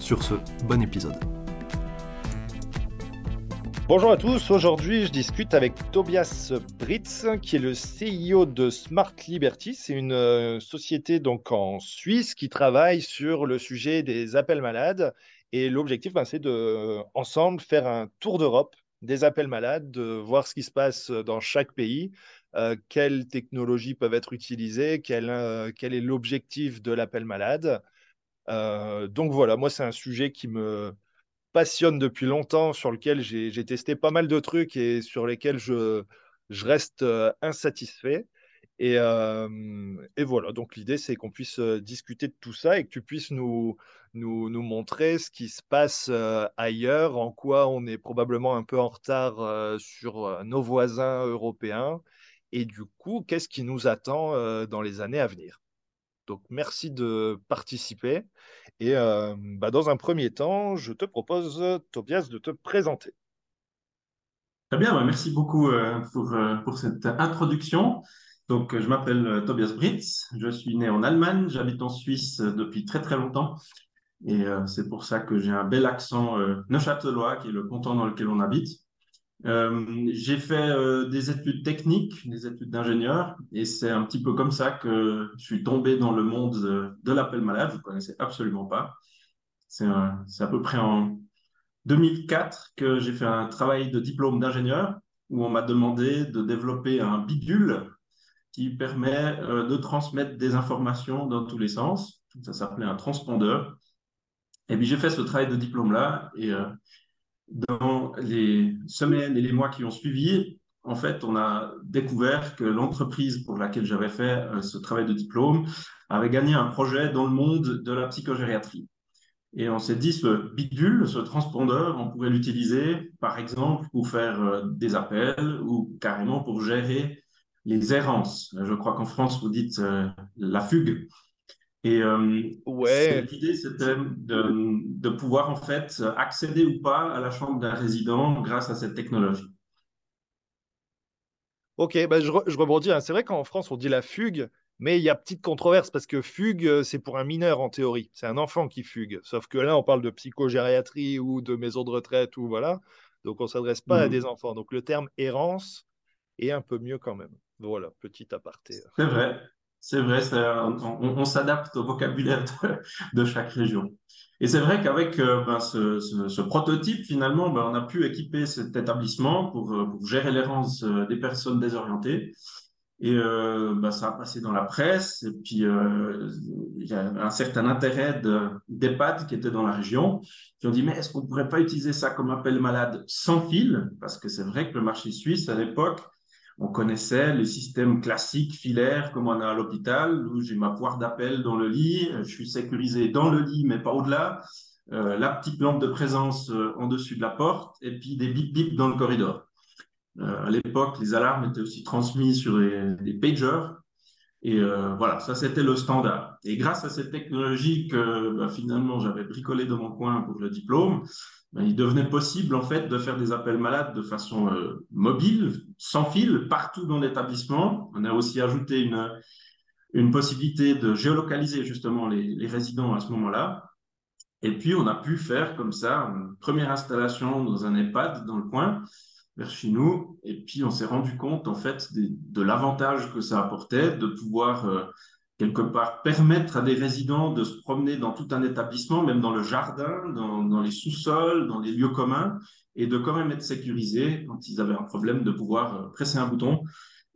Sur ce, bon épisode. Bonjour à tous, aujourd'hui je discute avec Tobias Britz qui est le CEO de Smart Liberty. C'est une euh, société donc en Suisse qui travaille sur le sujet des appels malades et l'objectif ben, c'est de ensemble faire un tour d'Europe des appels malades, de voir ce qui se passe dans chaque pays, euh, quelles technologies peuvent être utilisées, quel, euh, quel est l'objectif de l'appel malade. Euh, donc voilà, moi c'est un sujet qui me passionne depuis longtemps, sur lequel j'ai testé pas mal de trucs et sur lesquels je, reste insatisfait. Et, et, voilà, donc l'idée c'est qu'on puisse discuter de tout ça et que tu puisses nous montrer ce qui se passe ailleurs, en quoi on est probablement un peu en retard sur nos voisins européens et du coup, qu'est-ce qui nous attend dans les années à venir. Donc merci de participer et bah, dans un premier temps, je te propose, Tobias, de te présenter. Très bien, merci beaucoup pour, pour cette introduction. Donc, je m'appelle Tobias Britz, je suis né en Allemagne, j'habite en Suisse depuis très très longtemps et euh, c'est pour ça que j'ai un bel accent euh, neuchâtelois, qui est le canton dans lequel on habite. Euh, j'ai fait des études techniques, des études d'ingénieur, et c'est un petit peu comme ça que je suis tombé dans le monde de l'appel malade. Je ne connaissais absolument pas. C'est à peu près en 2004 que j'ai fait un travail de diplôme d'ingénieur où on m'a demandé de développer un bidule qui permet de transmettre des informations dans tous les sens. Ça s'appelait un transpondeur. Et puis j'ai fait ce travail de diplôme-là et euh, dans les semaines et les mois qui ont suivi, en fait, on a découvert que l'entreprise pour laquelle j'avais fait euh, ce travail de diplôme avait gagné un projet dans le monde de la psychogériatrie. Et on s'est dit, ce bidule, ce transpondeur, on pourrait l'utiliser, par exemple, pour faire euh, des appels ou carrément pour gérer les errances. Je crois qu'en France, vous dites la fugue. Et euh, ouais. l'idée, c'était de, de, pouvoir en fait accéder ou pas à la chambre d'un résident grâce à cette technologie. Ok, bah je, rebondis. Hein. C'est vrai qu'en France, on dit la fugue, mais il y a petite controverse parce que fugue, c'est pour un mineur en théorie. C'est un enfant qui fugue. Sauf que là, on parle de psychogériatrie ou de maison de retraite ou voilà. Donc, on ne s'adresse pas à mmh. des enfants. Donc, le terme errance est un peu mieux quand même. Voilà, petit aparté. C'est vrai. C'est vrai, on, s'adapte au vocabulaire de, chaque région. Et c'est vrai qu'avec euh, ben, ce, prototype, finalement, ben, on a pu équiper cet établissement pour, euh, gérer l'errance euh, des personnes désorientées. Et ben, ça a passé dans la presse. Et puis, il y a un certain intérêt d'EHPAD qui étaient dans la région, qui ont dit, mais est-ce qu'on ne pourrait pas utiliser ça comme appel malade sans fil? Parce que c'est vrai que le marché suisse, à l'époque, on connaissait les systèmes classiques filaires comme on a à l'hôpital, où j'ai ma poire d'appel dans le lit, je suis sécurisé dans le lit, mais pas au-delà, euh, la petite lampe de présence euh, en dessus de la porte, et puis des bip bip dans le corridor. Euh, à l'époque, les alarmes étaient aussi transmises sur des pagers, et voilà, ça c'était le standard. Et grâce à cette technologie que bah, finalement j'avais bricolé dans mon coin pour le diplôme, il devenait possible en fait de faire des appels malades de façon euh, mobile, sans fil, partout dans l'établissement. On a aussi ajouté une, possibilité de géolocaliser justement les, résidents à ce moment-là. Et puis on a pu faire comme ça une première installation dans un EHPAD dans le coin vers chez nous. Et puis on s'est rendu compte en fait de, de l'avantage que ça apportait de pouvoir euh, quelque part permettre à des résidents de se promener dans tout un établissement, même dans le jardin, dans, les sous-sols, dans les lieux communs, et de quand même être sécurisés quand ils avaient un problème, de pouvoir euh, presser un bouton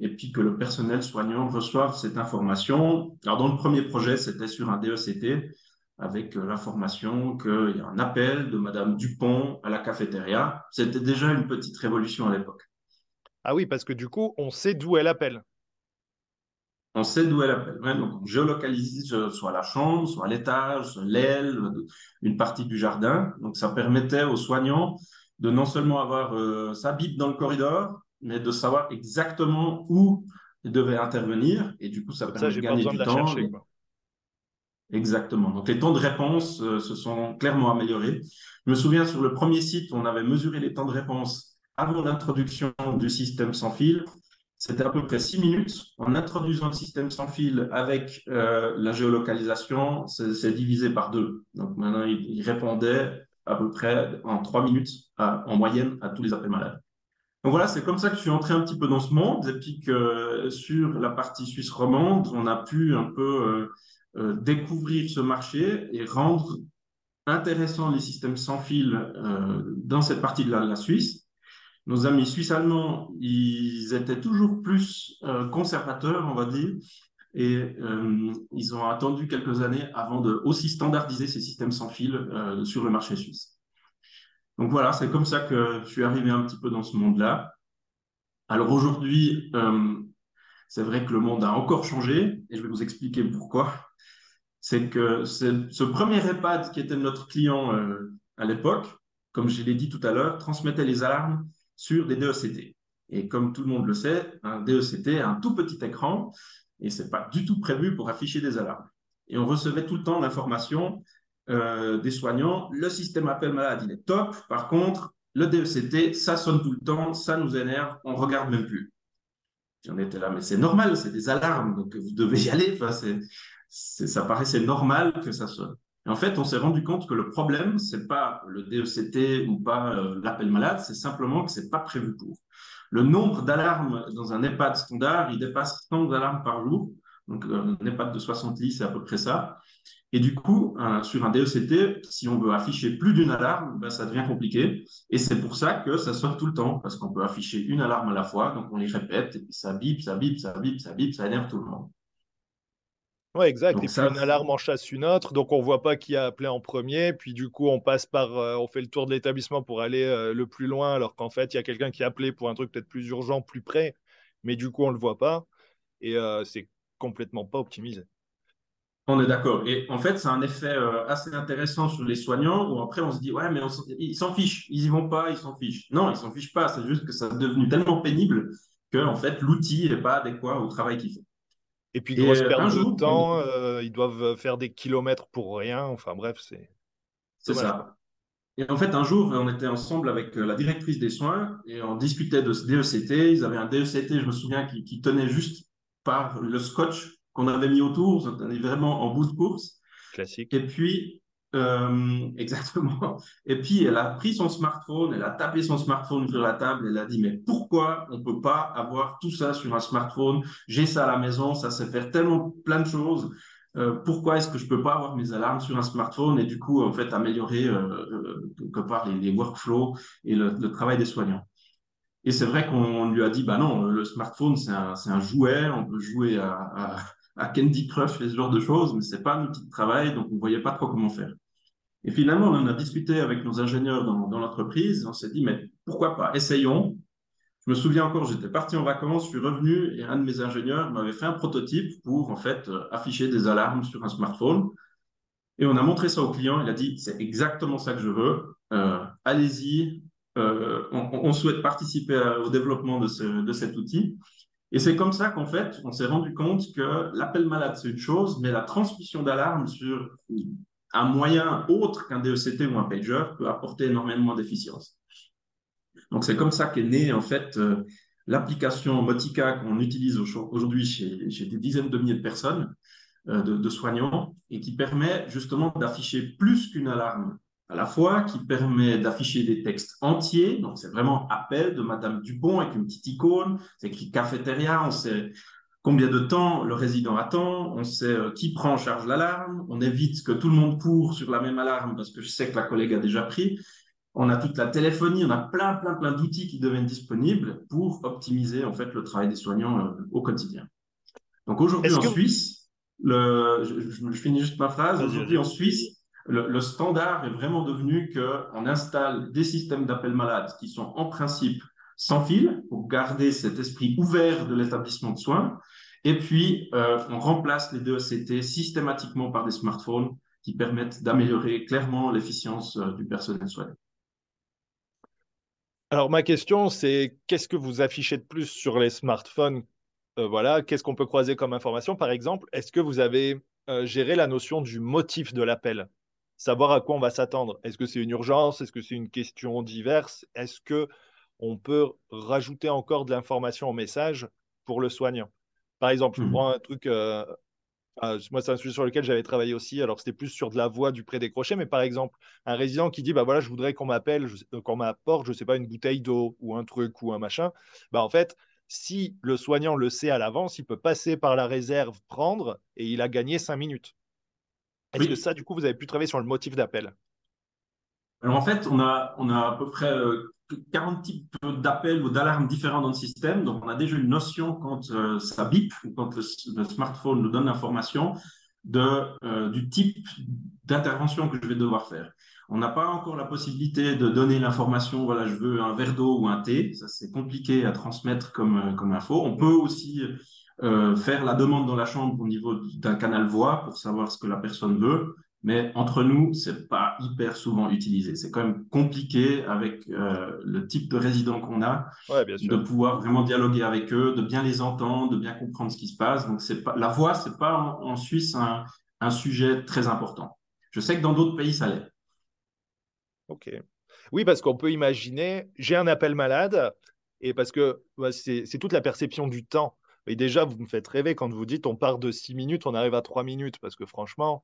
et puis que le personnel soignant reçoive cette information. Alors dans le premier projet, c'était sur un DECT avec euh, l'information qu'il y a un appel de Madame Dupont à la cafétéria. C'était déjà une petite révolution à l'époque. Ah oui, parce que du coup, on sait d'où elle appelle. On sait d'où est l'appel. donc, on géolocalise soit la chambre, soit l'étage, l'aile, une partie du jardin. Donc, ça permettait aux soignants de non seulement avoir euh, sa bite dans le corridor, mais de savoir exactement où ils devaient intervenir. Et du coup, ça permet de gagner du temps. Chercher, Exactement. Donc, les temps de réponse euh, se sont clairement améliorés. Je me souviens, sur le premier site, on avait mesuré les temps de réponse avant l'introduction du système sans fil. C'était à peu près six minutes. En introduisant le système sans fil avec euh, la géolocalisation, c'est divisé par deux. Donc maintenant, il, répondait à peu près en trois minutes en moyenne à tous les appels malades. Donc voilà, c'est comme ça que je suis entré un petit peu dans ce monde. Et puis que sur la partie suisse romande, on a pu un peu euh, euh, découvrir ce marché et rendre intéressant les systèmes sans fil dans cette partie de la Suisse nos amis suisses-allemands, ils étaient toujours plus euh, conservateurs, on va dire, et euh, ils ont attendu quelques années avant de aussi standardiser ces systèmes sans fil euh, sur le marché suisse. Donc voilà, c'est comme ça que je suis arrivé un petit peu dans ce monde-là. Alors aujourd'hui, c'est vrai que le monde a encore changé, et je vais vous expliquer pourquoi. C'est que ce premier EHPAD qui était notre client à l'époque, comme je l'ai dit tout à l'heure, transmettait les alarmes sur des DECT. Et comme tout le monde le sait, un DECT a un tout petit écran et ce n'est pas du tout prévu pour afficher des alarmes. Et on recevait tout le temps l'information euh, des soignants, le système appel malade, il est top. Par contre, le DECT, ça sonne tout le temps, ça nous énerve, on ne regarde même plus. J'en étais là, mais c'est normal, c'est des alarmes, donc vous devez y aller. Ça paraissait normal que ça sonne en fait, on s'est rendu compte que le problème, c'est pas le DECT ou pas euh, l'appel malade, c'est simplement que c'est pas prévu pour. Le nombre d'alarmes dans un EHPAD standard, il dépasse 100 alarmes par jour. Donc, euh, un EHPAD de 60 lits, c'est à peu près ça. Et du coup, sur un DECT, si on veut afficher plus d'une alarme, ben, ça devient compliqué. Et c'est pour ça que ça sonne tout le temps, parce qu'on peut afficher une alarme à la fois. Donc, on les répète, et puis ça bip, ça bip, ça bip, ça bip, ça énerve tout le monde. Oui, exact. et puis une alarme en chasse une autre, donc on voit pas qui a appelé en premier. Puis du coup, on passe par, euh, on fait le tour de l'établissement pour aller euh, le plus loin, alors qu'en fait, il y a quelqu'un qui a appelé pour un truc peut-être plus urgent, plus près, mais du coup, on le voit pas. Et euh, c'est complètement pas optimisé. On est d'accord. Et en fait, c'est un effet assez intéressant sur les soignants où après on se dit ouais, mais ils s'en fichent, ils y vont pas, ils s'en fichent. Non, ils s'en fichent pas. C'est juste que ça est devenu tellement pénible que en fait l'outil n'est pas adéquat au travail qu'ils font. Et puis, grosse perte de temps, euh, ils doivent faire des kilomètres pour rien. Enfin, bref, c'est. C'est ça. Et en fait, un jour, on était ensemble avec euh, la directrice des soins et on discutait de ce DECT. Ils avaient un DECT, je me souviens, qui, qui tenait juste par le scotch qu'on avait mis autour. Ça tenait vraiment en bout de course. Classique. Et puis, euh, exactement. Et puis, elle a pris son smartphone, elle a tapé son smartphone sur la table, elle a dit, mais pourquoi on ne peut pas avoir tout ça sur un smartphone? J'ai ça à la maison, ça sait faire tellement plein de choses. Euh, pourquoi est-ce que je ne peux pas avoir mes alarmes sur un smartphone et du coup, en fait, améliorer euh, quelque part les, workflows et le, travail des soignants? Et c'est vrai qu'on lui a dit, bah non, le smartphone, c'est un, jouet, on peut jouer à à Candy Crush et ce genre de choses, mais c'est pas un outil de travail, donc on ne voyait pas trop comment faire. Et finalement, on en a discuté avec nos ingénieurs dans, l'entreprise, on s'est dit, mais pourquoi pas, essayons. Je me souviens encore, j'étais parti en vacances, je suis revenu et un de mes ingénieurs m'avait fait un prototype pour en fait euh, afficher des alarmes sur un smartphone. Et on a montré ça au client, il a dit, c'est exactement ça que je veux, euh, allez-y, euh, on, on, souhaite participer au développement de, ce, de cet outil. Et c'est comme ça qu'en fait, on s'est rendu compte que l'appel malade, c'est une chose, mais la transmission d'alarme sur un moyen autre qu'un DECT ou un pager peut apporter énormément d'efficience. Donc, c'est comme ça qu'est née, en fait, euh, l'application Motica qu'on utilise aujourd'hui chez, des dizaines de milliers de personnes, euh, de, soignants, et qui permet justement d'afficher plus qu'une alarme à la fois, qui permet d'afficher des textes entiers. Donc, c'est vraiment appel de Madame Dupont avec une petite icône. C'est écrit cafétéria. On sait combien de temps le résident attend. On sait euh, qui prend en charge l'alarme. On évite que tout le monde court sur la même alarme parce que je sais que la collègue a déjà pris. On a toute la téléphonie. On a plein, plein, plein d'outils qui deviennent disponibles pour optimiser, en fait, le travail des soignants euh, au quotidien. Donc, aujourd'hui, en Suisse, le, je, je, finis juste ma phrase. Aujourd'hui, en Suisse, le, standard est vraiment devenu qu'on installe des systèmes d'appel malade qui sont en principe sans fil pour garder cet esprit ouvert de l'établissement de soins. Et puis, on remplace les deux ECT systématiquement par des smartphones qui permettent d'améliorer clairement l'efficience du personnel soignant. Alors ma question, c'est qu'est-ce que vous affichez de plus sur les smartphones? Voilà, qu'est-ce qu'on peut croiser comme information? Par exemple, est-ce que vous avez géré la notion du motif de l'appel? Savoir à quoi on va s'attendre. Est-ce que c'est une urgence? Est-ce que c'est une question diverse? Est-ce que on peut rajouter encore de l'information au message pour le soignant? Par exemple, je mmh. prends un truc. Euh, ah, moi, c'est un sujet sur lequel j'avais travaillé aussi. Alors, c'était plus sur de la voix du pré-décroché, mais par exemple, un résident qui dit bah voilà, je voudrais qu'on m'appelle, euh, qu'on m'apporte, je sais pas, une bouteille d'eau ou un truc ou un machin. Bah en fait, si le soignant le sait à l'avance, il peut passer par la réserve, prendre, et il a gagné cinq minutes. Est-ce que ça, du coup, vous avez pu travailler sur le motif d'appel? Alors en fait, on a, on a à peu près 40 euh, types d'appels ou d'alarmes différents dans le système. Donc on a déjà une notion quand euh, ça bip ou quand le, smartphone nous donne l'information de, euh, du type d'intervention que je vais devoir faire. On n'a pas encore la possibilité de donner l'information, voilà, je veux un verre d'eau ou un thé. Ça, c'est compliqué à transmettre comme, comme info. On peut aussi euh, faire la demande dans la chambre au niveau d'un canal voix pour savoir ce que la personne veut. Mais entre nous, c'est pas hyper souvent utilisé. C'est quand même compliqué avec euh, le type de résident qu'on a, de pouvoir vraiment dialoguer avec eux, de bien les entendre, de bien comprendre ce qui se passe. Donc c'est pas la voix, c'est pas en, Suisse un, un, sujet très important. Je sais que dans d'autres pays, ça l'est. Ok. Oui, parce qu'on peut imaginer, j'ai un appel malade, et parce que c'est toute la perception du temps. Et déjà, vous me faites rêver quand vous dites on part de 6 minutes, on arrive à 3 minutes, parce que franchement,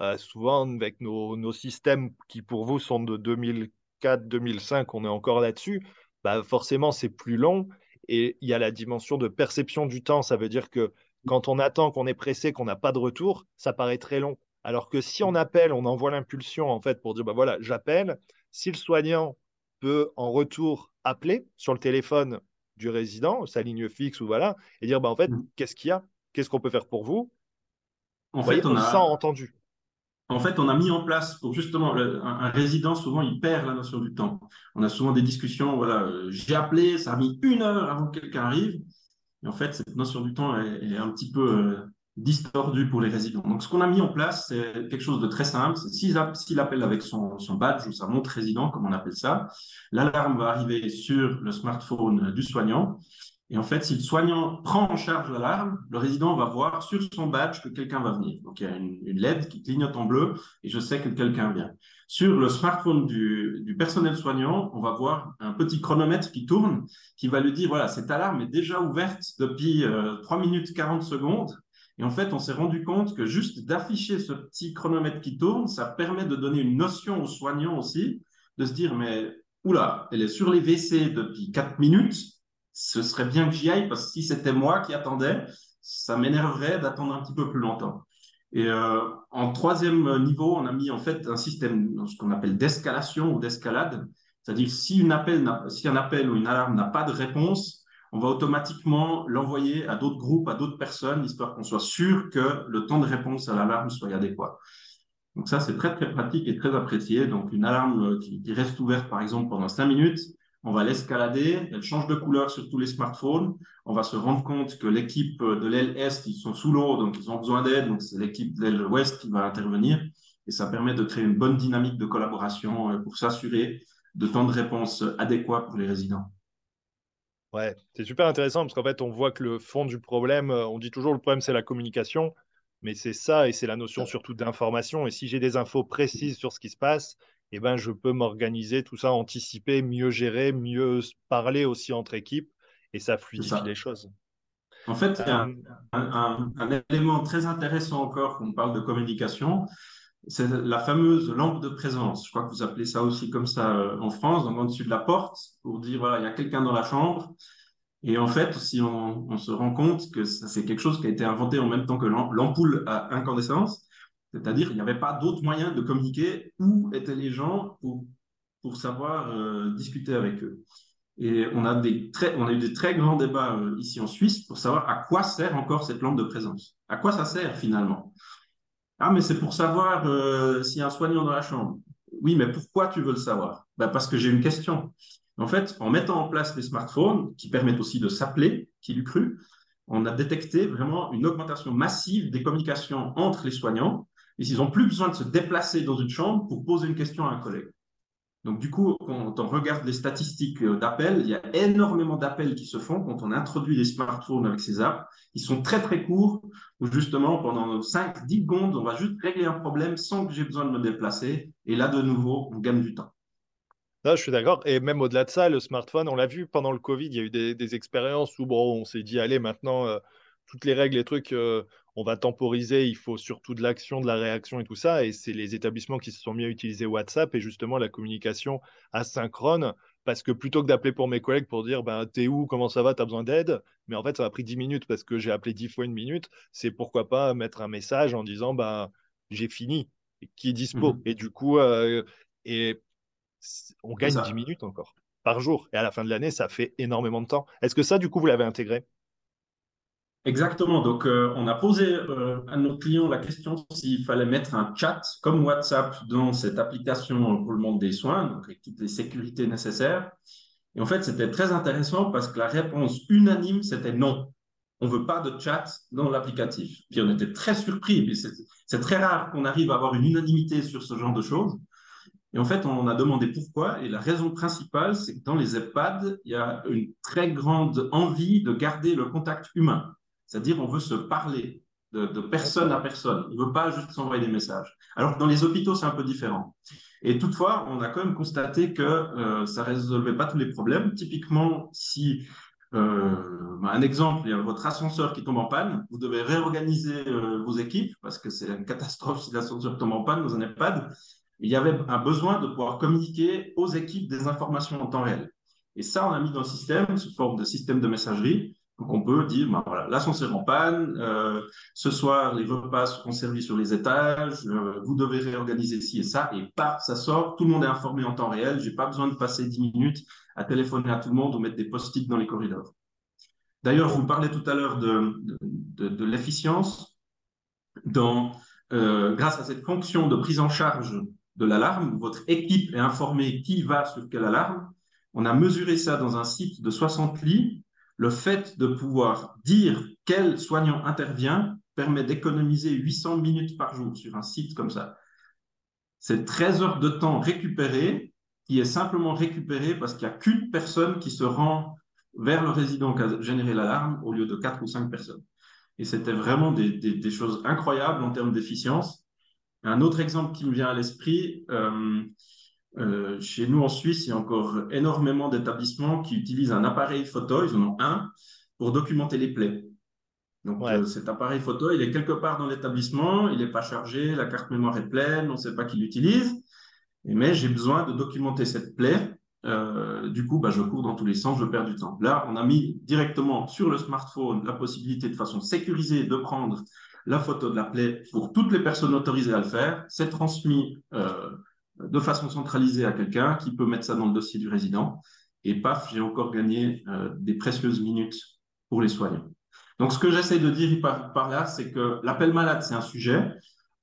euh, souvent avec nos, systèmes qui pour vous sont de 2004-2005, on est encore là-dessus, bah forcément c'est plus long et il y a la dimension de perception du temps. Ça veut dire que quand on attend, qu'on est pressé, qu'on n'a pas de retour, ça paraît très long. Alors que si on appelle, on envoie l'impulsion en fait pour dire bah voilà, j'appelle. Si le soignant peut en retour appeler sur le téléphone du résident, sa ligne fixe ou voilà, et dire bah, en fait, mm. qu'est-ce qu'il y a? Qu'est-ce qu'on peut faire pour vous? En fait, on, a entendu. En fait, on a mis en place pour justement un, résident, souvent, il perd la notion du temps. On a souvent des discussions, voilà, euh, j'ai appelé, ça a mis une heure avant que quelqu'un arrive. Et en fait, cette notion du temps est, un petit peu euh, distordu pour les résidents. Donc, ce qu'on a mis en place, c'est quelque chose de très simple. S'il appelle avec son, badge ou sa montre résident, comme on appelle ça, l'alarme va arriver sur le smartphone du soignant. Et en fait, si le soignant prend en charge l'alarme, le résident va voir sur son badge que quelqu'un va venir. Donc, il y a une, LED qui clignote en bleu et je sais que quelqu'un vient. Sur le smartphone du, personnel soignant, on va voir un petit chronomètre qui tourne, qui va lui dire, voilà, cette alarme est déjà ouverte depuis 3 euh, minutes 40 secondes. Et en fait, on s'est rendu compte que juste d'afficher ce petit chronomètre qui tourne, ça permet de donner une notion aux soignants aussi, de se dire, mais oula, elle est sur les WC depuis 4 minutes, ce serait bien que j'y aille parce que si c'était moi qui attendais, ça m'énerverait d'attendre un petit peu plus longtemps. Et euh, en troisième niveau, on a mis en fait un système, ce qu'on appelle d'escalation ou d'escalade. C'est-à-dire si, si un appel ou une alarme n'a pas de réponse, on va automatiquement l'envoyer à d'autres groupes, à d'autres personnes, histoire qu'on soit sûr que le temps de réponse à l'alarme soit adéquat. Donc ça, c'est très, très pratique et très apprécié. Donc une alarme qui, reste ouverte, par exemple, pendant cinq minutes, on va l'escalader, elle change de couleur sur tous les smartphones. On va se rendre compte que l'équipe de l'aile Est, ils sont sous l'eau, donc ils ont besoin d'aide. Donc c'est l'équipe de l'aile Ouest qui va intervenir. Et ça permet de créer une bonne dynamique de collaboration euh, pour s'assurer de temps de réponse adéquat pour les résidents. Ouais, c'est super intéressant parce qu'en fait, on voit que le fond du problème, euh, on dit toujours le problème, c'est la communication, mais c'est ça et c'est la notion surtout d'information. Et si j'ai des infos précises sur ce qui se passe, eh ben, je peux m'organiser, tout ça, anticiper, mieux gérer, mieux parler aussi entre équipes et ça fluidifie les choses. En fait, il y a un, un, élément très intéressant encore quand on parle de communication, c'est la fameuse lampe de présence. Je crois que vous appelez ça aussi comme ça euh, en France, donc en dessus de la porte, pour dire voilà, il y a quelqu'un dans la chambre. Et en fait, si on, se rend compte que c'est quelque chose qui a été inventé en même temps que l'ampoule à incandescence, c'est-à-dire qu'il n'y avait pas d'autre moyen de communiquer où étaient les gens pour, pour savoir euh, discuter avec eux. Et on a, des très, on a eu des très grands débats euh, ici en Suisse pour savoir à quoi sert encore cette lampe de présence. À quoi ça sert finalement? Ah, mais c'est pour savoir euh, s'il y a un soignant dans la chambre. Oui, mais pourquoi tu veux le savoir? Ben, Parce que j'ai une question. En fait, en mettant en place les smartphones, qui permettent aussi de s'appeler, qui l'eût cru, on a détecté vraiment une augmentation massive des communications entre les soignants. Et ils n'ont plus besoin de se déplacer dans une chambre pour poser une question à un collègue. Donc, du coup, quand on regarde les statistiques euh, d'appels, il y a énormément d'appels qui se font quand on introduit les smartphones avec ces apps. Ils sont très, très courts, où justement, pendant 5, 10 secondes, on va juste régler un problème sans que j'ai besoin de me déplacer. Et là, de nouveau, on gagne du temps. Là, je suis d'accord. Et même au-delà de ça, le smartphone, on l'a vu pendant le Covid, il y a eu des, expériences où bon, on s'est dit, allez, maintenant, euh, toutes les règles, les trucs, euh, on va temporiser, il faut surtout de l'action, de la réaction et tout ça. Et c'est les établissements qui se sont mis à utiliser WhatsApp et justement la communication asynchrone. Parce que plutôt que d'appeler pour mes collègues pour dire ben, T'es où Comment ça va T'as besoin d'aide Mais en fait, ça m'a pris 10 minutes parce que j'ai appelé 10 fois une minute. C'est pourquoi pas mettre un message en disant ben, J'ai fini, qui est dispo. Mmh. Et du coup, euh, et on gagne 10 minutes encore par jour. Et à la fin de l'année, ça fait énormément de temps. Est-ce que ça, du coup, vous l'avez intégré? Exactement. Donc, euh, on a posé euh, à nos clients la question s'il fallait mettre un chat comme WhatsApp dans cette application pour le monde des soins, donc avec toutes les sécurités nécessaires. Et en fait, c'était très intéressant parce que la réponse unanime, c'était non. On ne veut pas de chat dans l'applicatif. Puis on était très surpris. C'est très rare qu'on arrive à avoir une unanimité sur ce genre de choses. Et en fait, on a demandé pourquoi. Et la raison principale, c'est que dans les EHPAD, il y a une très grande envie de garder le contact humain. C'est-à-dire, on veut se parler de, personne à personne. On ne veut pas juste s'envoyer des messages. Alors que dans les hôpitaux, c'est un peu différent. Et toutefois, on a quand même constaté que euh, ça ne résolvait pas tous les problèmes. Typiquement, si euh, un exemple, il y a votre ascenseur qui tombe en panne, vous devez réorganiser euh, vos équipes parce que c'est une catastrophe si l'ascenseur tombe en panne dans un EHPAD il y avait un besoin de pouvoir communiquer aux équipes des informations en temps réel. Et ça, on a mis dans le système sous forme de système de messagerie. Donc, on peut dire, ben voilà, l'ascenseur en panne, euh, ce soir, les repas seront servis sur les étages, euh, vous devez réorganiser ci et ça, et paf, ça sort, tout le monde est informé en temps réel, j'ai pas besoin de passer 10 minutes à téléphoner à tout le monde ou mettre des post-it dans les corridors. D'ailleurs, je vous parlais tout à l'heure de, de, l'efficience. Euh, grâce à cette fonction de prise en charge de l'alarme, votre équipe est informée qui va sur quelle alarme. On a mesuré ça dans un site de 60 lits. Le fait de pouvoir dire quel soignant intervient permet d'économiser 800 minutes par jour sur un site comme ça. C'est 13 heures de temps récupéré qui est simplement récupéré parce qu'il n'y a qu'une personne qui se rend vers le résident qui a généré l'alarme au lieu de quatre ou cinq personnes. Et c'était vraiment des choses incroyables en termes d'efficience. Un autre exemple qui me vient à l'esprit, euh, euh, chez nous en Suisse, il y a encore énormément d'établissements qui utilisent un appareil photo, ils en ont un, pour documenter les plaies. Donc euh, cet appareil photo, il est quelque part dans l'établissement, il n'est pas chargé, la carte mémoire est pleine, on ne sait pas qui l'utilise, mais j'ai besoin de documenter cette plaie. du coup, bah, je cours dans tous les sens, je perds du temps. Là, on a mis directement sur le smartphone la possibilité de façon sécurisée de prendre la photo de la plaie pour toutes les personnes autorisées à le faire. C'est transmis euh, de façon centralisée à quelqu'un qui peut mettre ça dans le dossier du résident. Et paf, j'ai encore gagné euh, des précieuses minutes pour les soignants. Donc, ce que j'essaie de dire par, là, c'est que l'appel malade, c'est un sujet.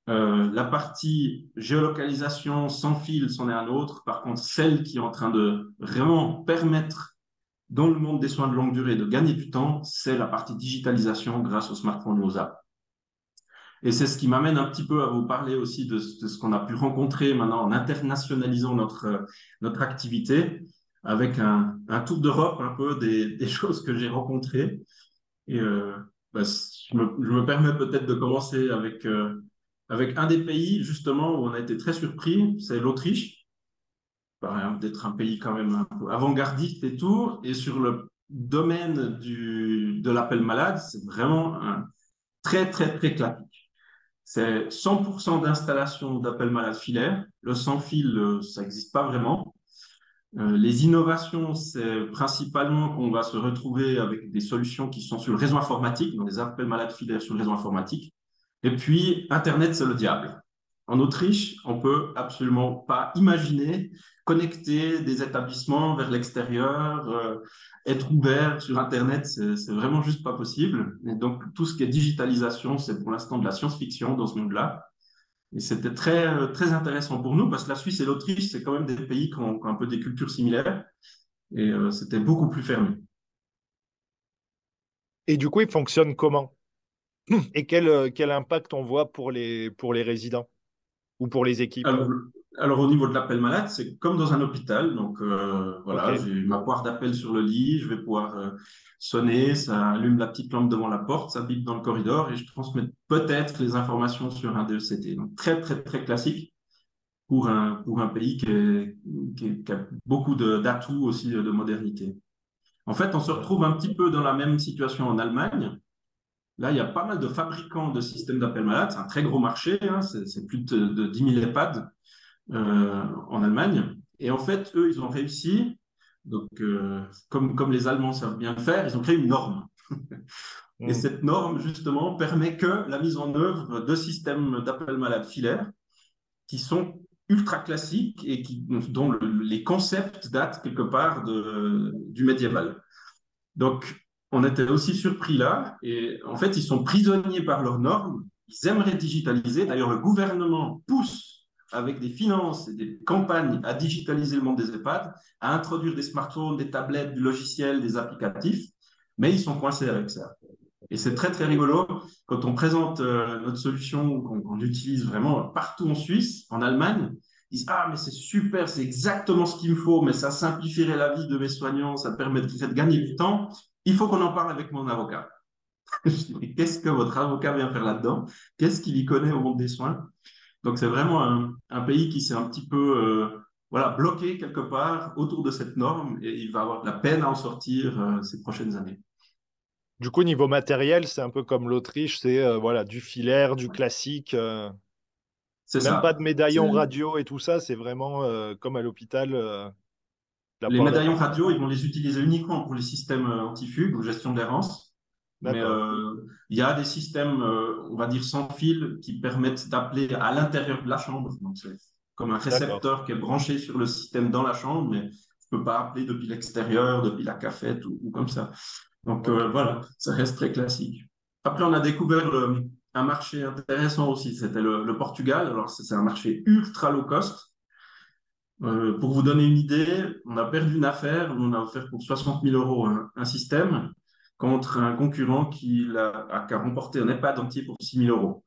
Euh, la partie géolocalisation sans fil, c'en est un autre. Par contre, celle qui est en train de vraiment permettre dans le monde des soins de longue durée de gagner du temps, c'est la partie digitalisation grâce au smartphone et aux apps. Et c'est ce qui m'amène un petit peu à vous parler aussi de, ce qu'on a pu rencontrer maintenant en internationalisant notre, notre activité avec un, tour d'Europe un peu des, choses que j'ai rencontrées. Et euh, bah, je, me, permets peut-être de commencer avec, euh, avec un des pays justement où on a été très surpris, c'est l'Autriche. D'être un pays quand même un peu avant-gardiste et tout. Et sur le domaine du, de l'appel malade, c'est vraiment très, très, très classique. C'est 100% d'installation d'appel malade filaire. Le sans fil, euh, ça n'existe pas vraiment. Euh, les innovations, c'est principalement qu'on va se retrouver avec des solutions qui sont sur le réseau informatique, dans des appels malades filaires sur le réseau informatique. Et puis, Internet, c'est le diable. En Autriche, on peut absolument pas imaginer connecter des établissements vers l'extérieur, euh, être ouvert sur Internet, c'est vraiment juste pas possible. Et donc, tout ce qui est digitalisation, c'est pour l'instant de la science-fiction dans ce monde-là. Et c'était très, très intéressant pour nous parce que la Suisse et l'Autriche, c'est quand même des pays qui ont, un peu des cultures similaires et euh, c'était beaucoup plus fermé. Et du coup, il fonctionne comment? Et quel, quel impact on voit pour les, pour les résidents? Ou pour les équipes? Alors, alors, au niveau de l'appel malade, c'est comme dans un hôpital. Donc, euh, voilà, j'ai ma poire d'appel sur le lit, je vais pouvoir euh, sonner, ça allume la petite lampe devant la porte, ça bip dans le corridor et je transmets peut-être les informations sur un DECT. Donc, très, très, très classique pour un, pour un pays qui, est- qui est- qui a beaucoup d'atouts aussi de modernité. En fait, on se retrouve un petit peu dans la même situation en Allemagne. Là, il y a pas mal de fabricants de systèmes d'appel malade. C'est un très gros marché, hein, c'est plus de, de 10 000 EHPAD en Allemagne. Et en fait, eux, ils ont réussi, donc, euh, comme, comme les Allemands savent bien le faire, ils ont créé une norme. Et Hmm. cette norme, justement, permet que la mise en œuvre de systèmes d'appel malade filaires qui sont ultra classiques et qui, dont le- les concepts datent quelque part de, du médiéval. Donc, on était aussi surpris là. Et en fait, ils sont prisonniers par leurs normes. Ils aimeraient digitaliser. D'ailleurs, le gouvernement pousse avec des finances et des campagnes à digitaliser le monde des EHPAD, à introduire des smartphones, des tablettes, du logiciel, des applicatifs. Mais ils sont coincés avec ça. Et c'est très, très rigolo quand on présente euh, notre solution qu'on qu'on utilise vraiment partout en Suisse, en Allemagne. Ils disent Ah, mais c'est super, c'est exactement ce qu'il me faut, mais ça simplifierait la vie de mes soignants, ça permettrait de gagner du temps. Il faut qu'on en parle avec mon avocat. Qu'est-ce que votre avocat vient faire là-dedans? Qu'est-ce qu'il y connaît au monde des soins? Donc, c'est vraiment un, un pays qui s'est un petit peu euh, voilà, bloqué quelque part autour de cette norme et il va avoir de la peine à en sortir euh, ces prochaines années. Du coup, niveau matériel, c'est un peu comme l'Autriche, c'est euh, voilà, du filaire, du classique, C'est même pas de ça. Médaillon radio et tout ça, c'est vraiment comme à l'hôpital, Les médaillons radio, ils vont les utiliser uniquement pour les systèmes antifugues ou gestion d'errance. Mais euh, il y a des systèmes, euh, on va dire, sans fil qui permettent d'appeler à l'intérieur de la chambre. Donc, c'est comme un récepteur qui est branché sur le système dans la chambre, mais je ne peux pas appeler depuis l'extérieur, depuis la cafette ou, ou comme ça. Donc, euh, voilà, ça reste très classique. Après, on a découvert le- un marché intéressant aussi, c'était le, le Portugal. Alors, c'est c'est un marché ultra low cost. Euh, pour vous donner une idée, on a perdu une affaire, on a offert pour 60 000 euros un, un système contre un concurrent qui a, remporté un EHPAD entier pour 6 000 euros.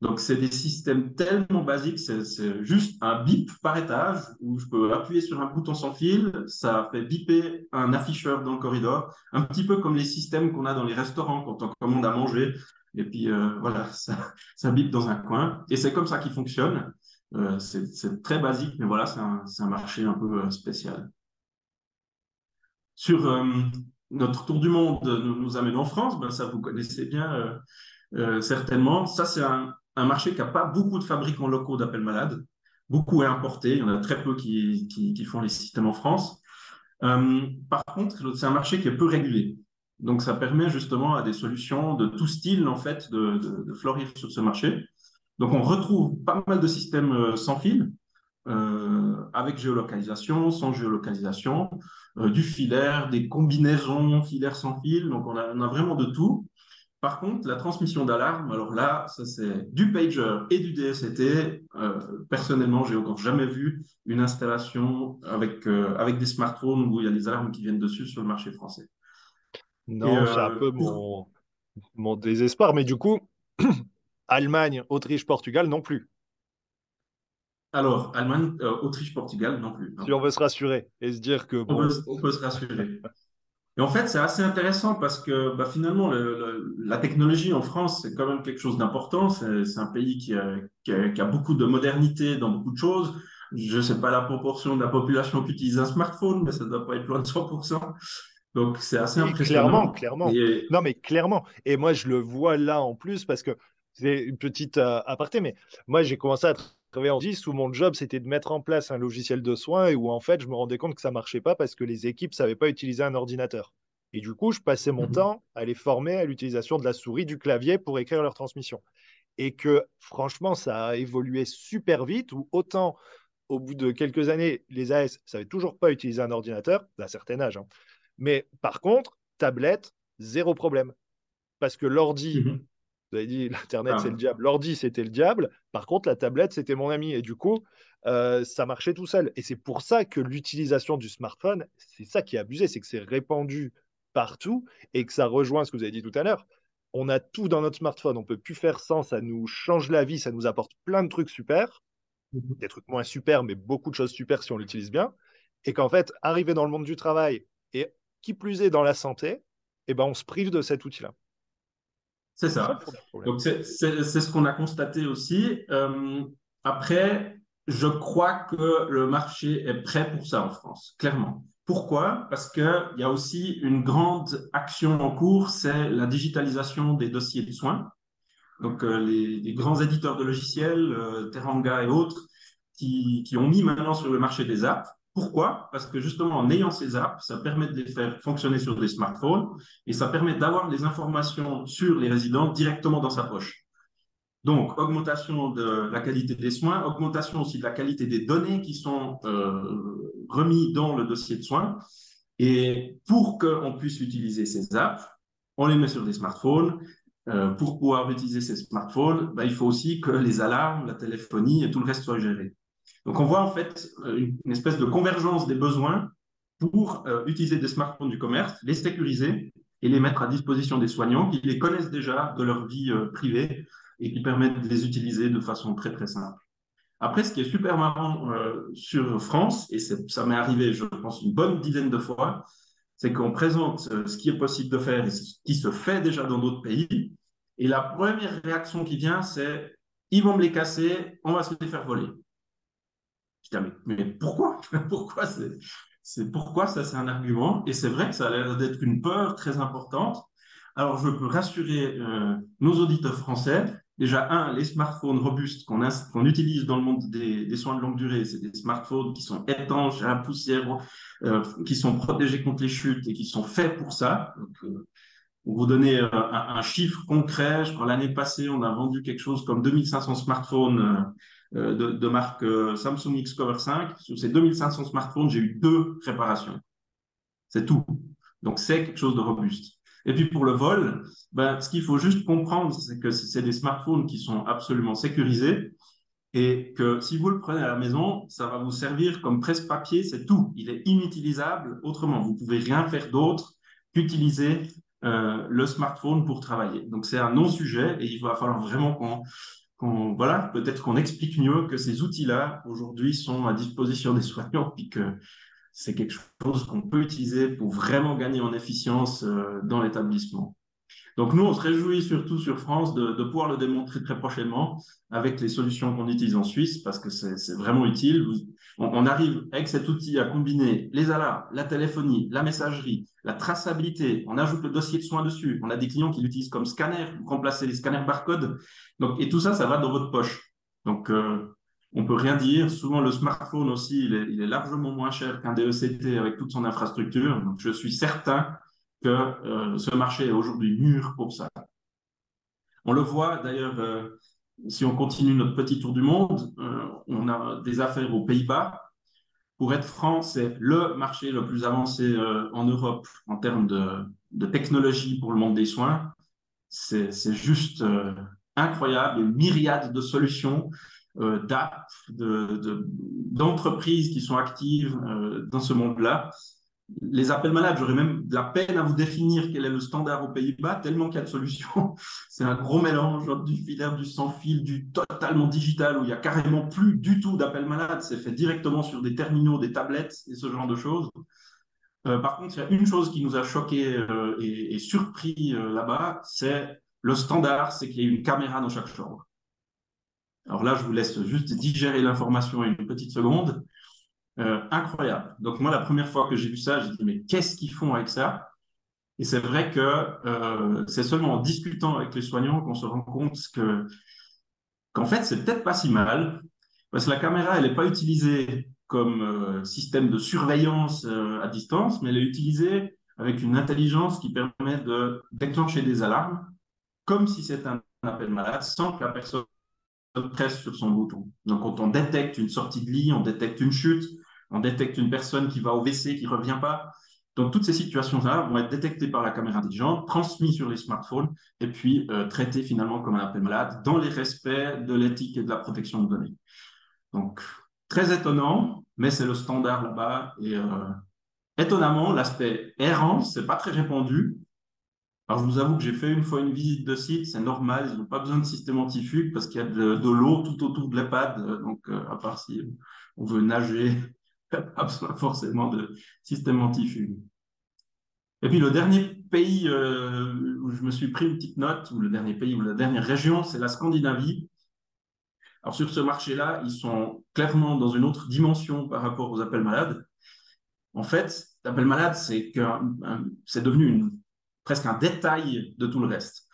Donc, c'est des systèmes tellement basiques, c'est juste un bip par étage où je peux appuyer sur un bouton sans fil, ça fait biper un afficheur dans le corridor, un petit peu comme les systèmes qu'on a dans les restaurants quand on commande à manger. Et puis, euh, voilà, ça, ça bip dans un coin. Et c'est comme ça qu'il fonctionne. Euh, c'est très basique, mais voilà, c'est un, marché un peu euh, spécial. Sur notre tour du monde nous, amène en France, ben, ça vous connaissez bien euh, euh, certainement. Ça, c'est un, marché qui n'a pas beaucoup de fabricants locaux d'appel malade. Beaucoup est importé, il y en a très peu qui, qui, font les systèmes en France. Euh, par contre, c'est un marché qui est peu régulé. Donc, ça permet justement à des solutions de tout style, en fait, de, florir sur ce marché. Donc, on retrouve pas mal de systèmes sans fil, euh, avec géolocalisation, sans géolocalisation, euh, du filaire, des combinaisons filaire sans fil. Donc, on a, on a vraiment de tout. Par contre, la transmission d'alarme, alors là, ça c'est du pager et du DSCT. Euh, personnellement, j'ai encore jamais vu une installation avec, euh, avec des smartphones où il y a des alarmes qui viennent dessus sur le marché français. Non, c'est un peu mon, mon désespoir. Mais du coup, Allemagne, Autriche, Portugal non plus, alors, Allemagne, euh, Autriche, Portugal, non plus. si non. on veut se rassurer et se dire que, On peut, on peut se rassurer. Et en fait, c'est assez intéressant parce que bah, finalement, le- le- la technologie en France, c'est quand même quelque chose d'important. C'est un pays qui a, qui a- qui a beaucoup de modernité dans beaucoup de choses. Je ne sais pas la proportion de la population qui utilise un smartphone, mais ça ne doit pas être loin de 100%. Donc, c'est assez et clairement, impressionnant. clairement. Et Non, mais clairement. Et moi, je le vois là en plus parce que c'est une petite euh, aparté, mais moi, j'ai commencé à travailler en 10 où mon job, c'était de mettre en place un logiciel de soins et où en fait, je me rendais compte que ça marchait pas parce que les équipes savaient pas utiliser un ordinateur. Et du coup, je passais mon Mhm. temps à les former à l'utilisation de la souris, du clavier pour écrire leur transmission. Et que franchement, ça a évolué super vite, où autant au bout de quelques années, les AS ne savaient toujours pas utiliser un ordinateur, d'un certain âge. hein. Mais par contre, tablette, zéro problème. Parce que l'ordi, Mhm. Vous avez dit l'Internet, c'est le Ah. diable. L'ordi, c'était le diable. Par contre, la tablette, c'était mon ami. Et du coup, euh, ça marchait tout seul. Et c'est pour ça que l'utilisation du smartphone, c'est ça qui est abusé, c'est que c'est répandu partout et que ça rejoint ce que vous avez dit tout à l'heure. On a tout dans notre smartphone, on peut plus faire sans, ça nous change la vie, ça nous apporte plein de trucs super, mhm. des trucs moins super, mais beaucoup de choses super si on l'utilise bien. Et qu'en fait, arriver dans le monde du travail et qui plus est dans la santé, eh ben, on se prive de cet outil-là. C'est ça. Donc, c'est ce qu'on a constaté aussi. Euh, après, je crois que le marché est prêt pour ça en France, clairement. Pourquoi? Parce qu'il y a aussi une grande action en cours, c'est la digitalisation des dossiers de soins. Donc, euh, les, grands éditeurs de logiciels, euh, Teranga et autres, qui, qui, ont mis maintenant sur le marché des apps. Pourquoi? Parce que justement, en ayant ces apps, ça permet de les faire fonctionner sur des smartphones et ça permet d'avoir les informations sur les résidents directement dans sa poche. Donc, augmentation de la qualité des soins, augmentation aussi de la qualité des données qui sont euh, remises dans le dossier de soins. Et pour qu'on puisse utiliser ces apps, on les met sur des smartphones. Euh, pour pouvoir utiliser ces smartphones, bah, il faut aussi que les alarmes, la téléphonie et tout le reste soient gérés. Donc, on voit en fait une, espèce de convergence des besoins pour euh, utiliser des smartphones du commerce, les sécuriser et les mettre à disposition des soignants qui les connaissent déjà de leur vie privée et qui permettent de les utiliser de façon très très simple. Après, ce qui est super marrant euh, sur France, et ça m'est arrivé, je pense, une bonne dizaine de fois, c'est qu'on présente euh, ce qui est possible de faire et ce qui se fait déjà dans d'autres pays. Et la première réaction qui vient, c'est ils vont me les casser, on va se les faire voler. Mais, pourquoi? Pourquoi c'est pourquoi ça, c'est un argument? Et c'est vrai que ça a l'air d'être une peur très importante. Alors, je peux rassurer euh, nos auditeurs français, Déjà, un, les smartphones robustes qu'on utilise dans le monde des, soins de longue durée, c'est des smartphones qui sont étanches à la poussière, euh, qui sont protégés contre les chutes et qui sont faits pour ça. Euh, pour vous donner euh, un, chiffre concret, je crois l'année passée, on a vendu quelque chose comme 2500 smartphones de, de, marque Samsung X-Cover 5. Sur ces 2500 smartphones, j'ai eu deux réparations. C'est tout. Donc, c'est quelque chose de robuste. Et puis pour le vol, ben, ce qu'il faut juste comprendre, c'est que c'est des smartphones qui sont absolument sécurisés et que si vous le prenez à la maison, ça va vous servir comme presse-papier, c'est tout. Il est inutilisable autrement. Vous pouvez rien faire d'autre qu'utiliser euh, le smartphone pour travailler. Donc c'est un non-sujet et il va falloir vraiment qu'on voilà, peut-être qu'on explique mieux que ces outils-là aujourd'hui sont à disposition des soignants, puis que c'est quelque chose qu'on peut utiliser pour vraiment gagner en efficience euh, dans l'établissement. Donc nous, on se réjouit surtout sur France de, pouvoir le démontrer très prochainement avec les solutions qu'on utilise en Suisse parce que c'est vraiment utile. On, arrive avec cet outil à combiner les alarmes, la téléphonie, la messagerie, la traçabilité. On ajoute le dossier de soins dessus. On a des clients qui l'utilisent comme scanner pour remplacer les scanners barcode. Donc, et tout ça, ça va dans votre poche. Donc, euh, on peut rien dire. Souvent, le smartphone aussi, il est, largement moins cher qu'un DECT avec toute son infrastructure. Donc, je suis certain que euh, ce marché est aujourd'hui mûr pour ça. On le voit d'ailleurs, euh, si on continue notre petit tour du monde, euh, on a des affaires aux Pays-Bas. Pour être franc, c'est le marché le plus avancé en Europe en termes de, de, technologie pour le monde des soins. C'est juste incroyable, une myriade de solutions d'apps, d'entreprises qui sont actives dans ce monde-là. Les appels malades, j'aurais même de la peine à vous définir quel est le standard aux Pays-Bas, tellement qu'il y a de solutions. C'est un gros mélange du filaire, du sans-fil, du totalement digital, où il n'y a carrément plus du tout d'appels malades. C'est fait directement sur des terminaux, des tablettes et ce genre de choses. Euh, par contre, il y a une chose qui nous a choqué et, et, surpris là-bas, c'est le standard, c'est qu'il y ait une caméra dans chaque chambre. Alors là, je vous laisse juste digérer l'information une petite seconde. Euh, incroyable. Donc moi, la première fois que j'ai vu ça, j'ai dit, mais qu'est-ce qu'ils font avec ça? Et c'est vrai que euh, c'est seulement en discutant avec les soignants qu'on se rend compte que qu'en fait, c'est peut-être pas si mal, parce que la caméra, elle n'est pas utilisée comme euh, système de surveillance à distance, mais elle est utilisée avec une intelligence qui permet de déclencher des alarmes, comme si c'était un appel malade, sans que la personne presse sur son bouton. Donc, quand on détecte une sortie de lit, on détecte une chute, on détecte une personne qui va au WC, qui ne revient pas. Donc, toutes ces situations-là vont être détectées par la caméra intelligente, transmises sur les smartphones et puis euh, traitées finalement comme un appel malade dans les respects de l'éthique et de la protection de données. Donc, très étonnant, mais c'est le standard là-bas et euh, étonnamment, l'aspect errance, c'est pas très répandu. Alors, je vous avoue que j'ai fait une fois une visite de site, c'est normal, ils n'ont pas besoin de système antifugue parce qu'il y a de, l'eau tout autour de l'EHPAD. Donc, euh, à part si on veut nager, pas besoin forcément de système antifugue. Et puis, le dernier pays euh, où je me suis pris une petite note, ou le dernier pays, ou la dernière région, c'est la Scandinavie. Alors, sur ce marché-là, ils sont clairement dans une autre dimension par rapport aux appels malades. En fait, l'appel malade, c'est devenu presque un détail de tout le reste.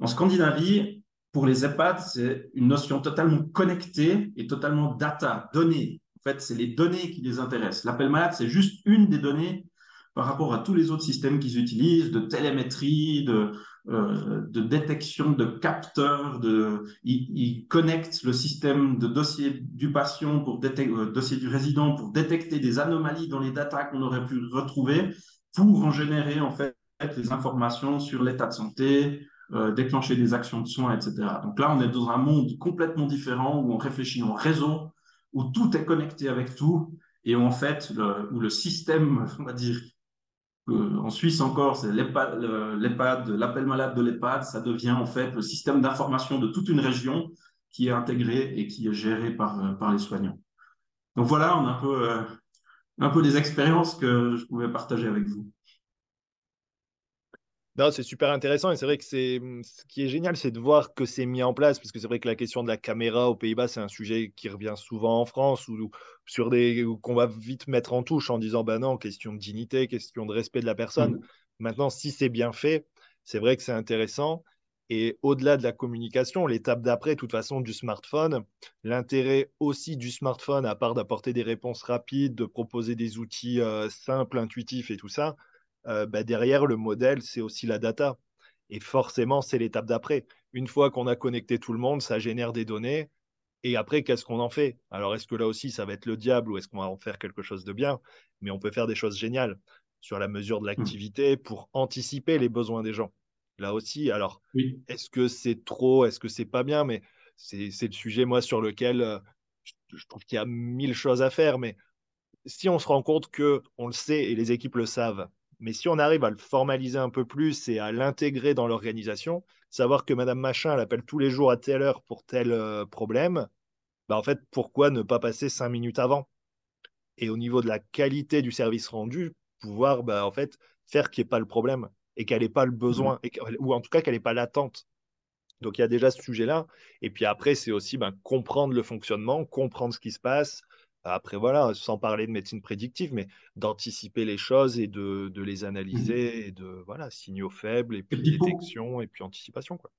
En Scandinavie, pour les EHPAD, c'est une notion totalement connectée et totalement data, données. Fait, c'est les données qui les intéressent. L'appel malade, c'est juste une des données par rapport à tous les autres systèmes qu'ils utilisent, de télémétrie, de, euh, détection de capteurs, ils, connectent le système de dossier du patient pour détecter, euh, dossier du résident pour détecter des anomalies dans les datas qu'on aurait pu retrouver pour en générer en fait les informations sur l'état de santé, euh, déclencher des actions de soins, etc. Donc là, on est dans un monde complètement différent où on réfléchit en réseau, où tout est connecté avec tout, et où en fait, le, où le système, on va dire, euh, en Suisse encore, c'est l'appel malade de l'EHPAD, ça devient en fait le système d'information de toute une région qui est intégré et qui est géré par, euh, par les soignants. Donc voilà, on a un peu, un peu des expériences que je pouvais partager avec vous. Non, c'est super intéressant et c'est vrai que c'est mmh, ce qui est génial, c'est de voir que c'est mis en place, parce que c'est vrai que la question de la caméra aux Pays-Bas, c'est un sujet qui revient souvent en France ou sur des qu'on va vite mettre en touche en disant bah non, question de dignité, question de respect de la personne. Mmh. Maintenant, si c'est bien fait, c'est vrai que c'est intéressant. Et au-delà de la communication, l'étape d'après, de toute façon, du smartphone, l'intérêt aussi du smartphone, à part d'apporter des réponses rapides, de proposer des outils euh, simples, intuitifs et tout ça, euh, bah, derrière le modèle, c'est aussi la data. Et forcément, c'est l'étape d'après. Une fois qu'on a connecté tout le monde, ça génère des données. Et après, qu'est-ce qu'on en fait? Alors, est-ce que là aussi, ça va être le diable ou est-ce qu'on va en faire quelque chose de bien? Mais on peut faire des choses géniales sur la mesure de mmh. l'activité pour anticiper les besoins des gens. Là aussi, alors, est-ce que c'est trop? Est-ce que c'est pas bien? Mais c'est le sujet, moi, sur lequel euh, je trouve qu'il y a mille choses à faire. Mais si on se rend compte que on le sait et les équipes le savent, mais si on arrive à le formaliser un peu plus et à l'intégrer dans l'organisation, savoir que Madame Machin, elle appelle tous les jours à telle heure pour tel euh, problème, bah en fait, pourquoi ne pas passer cinq minutes avant? Et au niveau de la qualité du service rendu, pouvoir bah, en fait, faire qu'il n'y ait pas le problème et qu'elle n'ait pas le mmh besoin, ou en tout cas qu'elle n'ait pas l'attente. Donc il y a déjà ce sujet-là. Et puis après, c'est aussi ben, comprendre le fonctionnement, comprendre ce qui se passe, après, voilà, sans parler de médecine prédictive, mais d'anticiper les choses et de, de les mmh analyser, et de, voilà, signaux faibles, et puis, détection, et puis anticipation. Quoi.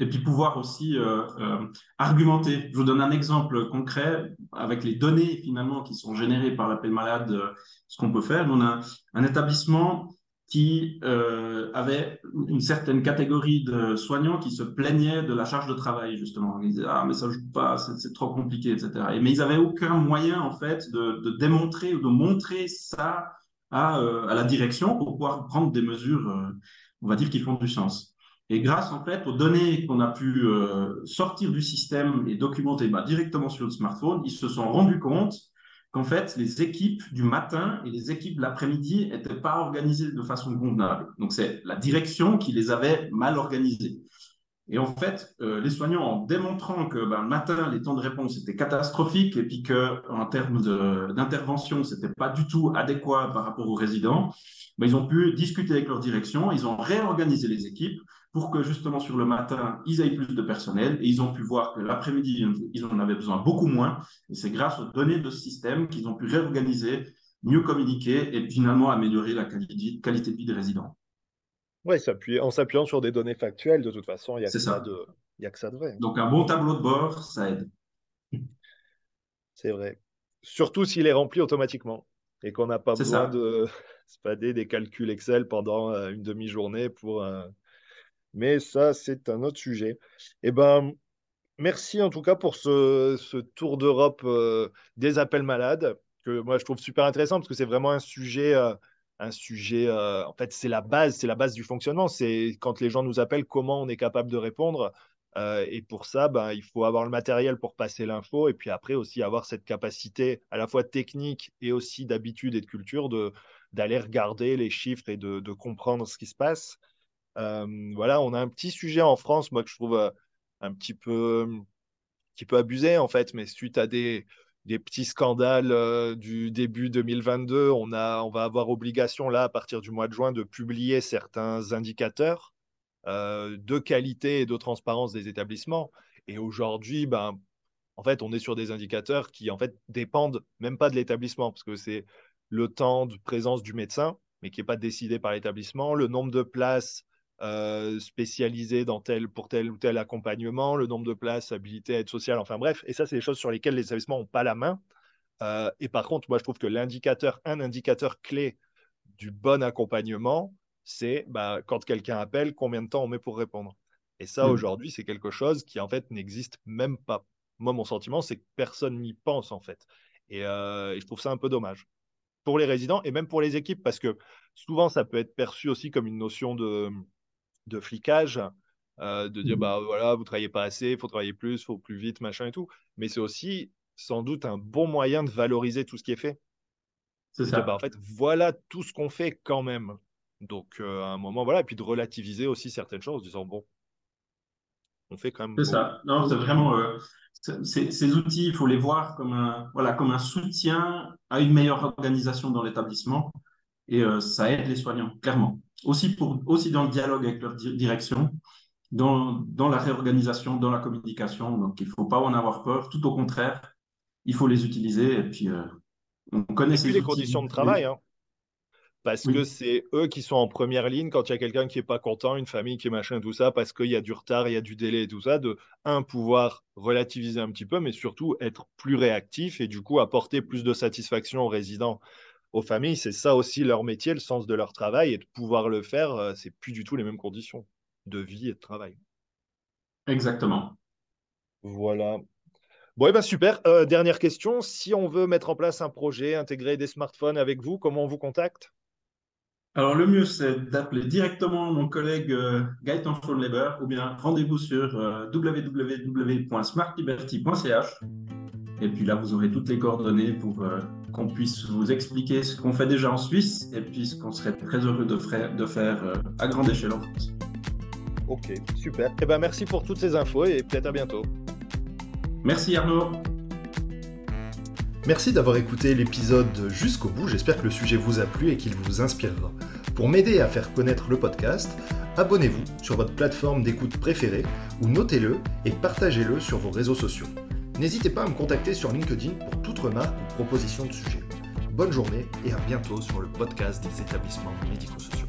Et puis pouvoir aussi euh, euh, argumenter. Je vous donne un exemple concret avec les données finalement qui sont générées par l'appel malade, euh, ce qu'on peut faire. On a un établissement qui euh, avait une certaine catégorie de soignants qui se plaignaient de la charge de travail, justement. Ils disaient, ah, mais ça joue pas, c'est trop compliqué, etc. Et, mais ils n'avaient aucun moyen, en fait, de, démontrer ou de montrer ça à, euh, à, la direction pour pouvoir prendre des mesures, euh, on va dire, qui font du sens. Et grâce, en fait, aux données qu'on a pu euh, sortir du système et documenter bah, directement sur le smartphone, ils se sont rendus compte qu'en fait, les équipes du matin et les équipes de l'après-midi n'étaient pas organisées de façon convenable. Donc, c'est la direction qui les avait mal organisées. Et en fait, euh, les soignants, en démontrant que ben, le matin, les temps de réponse étaient catastrophiques et puis qu'en termes d'intervention, ce n'était pas du tout adéquat par rapport aux résidents, ben, ils ont pu discuter avec leur direction, ils ont réorganisé les équipes pour que justement sur le matin, ils aient plus de personnel et ils ont pu voir que l'après-midi, ils en avaient besoin beaucoup moins. Et c'est grâce aux données de ce système qu'ils ont pu réorganiser, mieux communiquer et finalement améliorer la qualité de vie des résidents. Oui, en s'appuyant sur des données factuelles, de toute façon, il n'y a, a, que ça de vrai. Donc un bon tableau de bord, ça aide. C'est vrai. Surtout s'il est rempli automatiquement et qu'on n'a pas besoin de spader des calculs Excel pendant euh, une demi-journée pour, euh, mais ça, c'est un autre sujet. Eh ben, merci en tout cas pour ce, tour d'Europe euh, des appels malades, que moi je trouve super intéressant parce que c'est vraiment un sujet, euh, un sujet. Euh, en fait, c'est la base, c'est la base du fonctionnement. C'est quand les gens nous appellent, comment on est capable de répondre. Et pour ça, ben, il faut avoir le matériel pour passer l'info et puis après aussi avoir cette capacité à la fois technique et aussi d'habitude et de culture de, d'aller regarder les chiffres et de comprendre ce qui se passe. Euh, voilà, on a un petit sujet en France, moi, que je trouve euh, un petit peu, un petit peu abusé, en fait, mais suite à des, des petits scandales du début 2022, on, a, on va avoir obligation, là, à partir du mois de juin, de publier certains indicateurs euh, de qualité et de transparence des établissements. Et aujourd'hui, ben, en fait, on est sur des indicateurs qui en fait dépendent même pas de l'établissement, parce que c'est le temps de présence du médecin, mais qui n'est pas décidé par l'établissement, le nombre de places euh, spécialisées dans tel, pour tel ou tel accompagnement, le nombre de places habilitées à être sociales, enfin bref. Et ça, c'est des choses sur lesquelles les établissements n'ont pas la main. Euh, et par contre, moi, je trouve que l'indicateur, un indicateur clé du bon accompagnement, c'est bah, quand quelqu'un appelle, combien de temps on met pour répondre. Et ça, mm. aujourd'hui, c'est quelque chose qui, en fait, n'existe même pas. Moi, mon sentiment, c'est que personne n'y pense, en fait. Euh, et, je trouve ça un peu dommage pour les résidents et même pour les équipes, parce que souvent, ça peut être perçu aussi comme une notion de, de flicage, euh, de dire, mm. bah voilà, vous travaillez pas assez, il faut travailler plus, il faut plus vite, machin et tout. Mais c'est aussi sans doute un bon moyen de valoriser tout ce qui est fait. C'est ça. Bah, en fait, voilà tout ce qu'on fait quand même. Donc, euh, à un moment, voilà, et puis de relativiser aussi certaines choses, en disant, bon, on fait quand même. C'est ça. Non, c'est vraiment. Euh, ces, outils, il faut les voir comme un, voilà, comme un soutien à une meilleure organisation dans l'établissement. Et euh, ça aide les soignants, clairement. Aussi, pour, aussi dans le dialogue avec leur direction, dans, dans la réorganisation, dans la communication. Donc, il ne faut pas en avoir peur. Tout au contraire, il faut les utiliser. Et puis, on connaît ces les conditions de travail. Hein parce que c'est eux qui sont en première ligne quand il y a quelqu'un qui n'est pas content, une famille qui est machin, tout ça, parce qu'il y a du retard, il y a du délai et tout ça, de, un, pouvoir relativiser un petit peu, mais surtout être plus réactif et du coup apporter plus de satisfaction aux résidents, aux familles. C'est ça aussi leur métier, le sens de leur travail, et de pouvoir le faire, euh, c'est plus du tout les mêmes conditions de vie et de travail. Exactement. Voilà. Bon, et eh ben super. Euh, dernière question. Si on veut mettre en place un projet, intégrer des smartphones avec vous, comment on vous contacte? Alors, le mieux, c'est d'appeler directement mon collègue euh, Gaëtan Schoenleber ou bien rendez-vous sur euh, www.smartliberty.ch. Et puis là, vous aurez toutes les coordonnées pour euh, qu'on puisse vous expliquer ce qu'on fait déjà en Suisse et puis ce qu'on serait très heureux de, de faire à grande échelle en France. Ok, super. Eh ben, merci pour toutes ces infos et peut-être à bientôt. Merci Arnaud. Merci d'avoir écouté l'épisode jusqu'au bout, j'espère que le sujet vous a plu et qu'il vous inspirera. Pour m'aider à faire connaître le podcast, abonnez-vous sur votre plateforme d'écoute préférée ou notez-le et partagez-le sur vos réseaux sociaux. N'hésitez pas à me contacter sur LinkedIn pour toute remarque ou proposition de sujet. Bonne journée et à bientôt sur le podcast des établissements médico-sociaux.